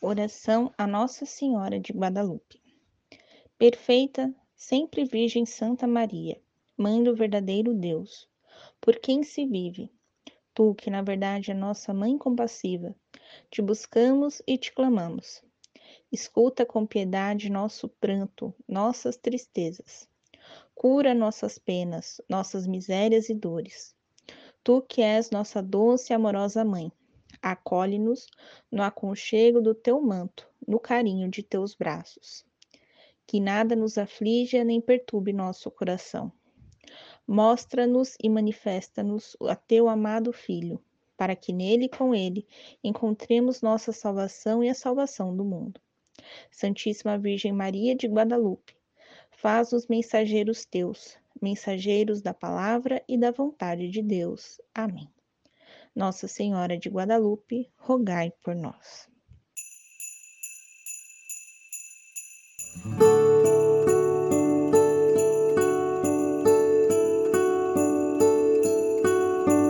Oração a Nossa Senhora de Guadalupe. Perfeita, sempre Virgem Santa Maria, Mãe do verdadeiro Deus, por quem se vive, tu que na verdade é nossa Mãe compassiva, te buscamos e te clamamos. Escuta com piedade nosso pranto, nossas tristezas. Cura nossas penas, nossas misérias e dores. Tu que és nossa doce e amorosa Mãe, acolhe-nos no aconchego do teu manto, no carinho de teus braços. Que nada nos aflige nem perturbe nosso coração. Mostra-nos e manifesta-nos a teu amado Filho, para que nele e com ele encontremos nossa salvação e a salvação do mundo. Santíssima Virgem Maria de Guadalupe, faz os mensageiros teus, mensageiros da palavra e da vontade de Deus. Amém. Nossa Senhora de Guadalupe, rogai por nós.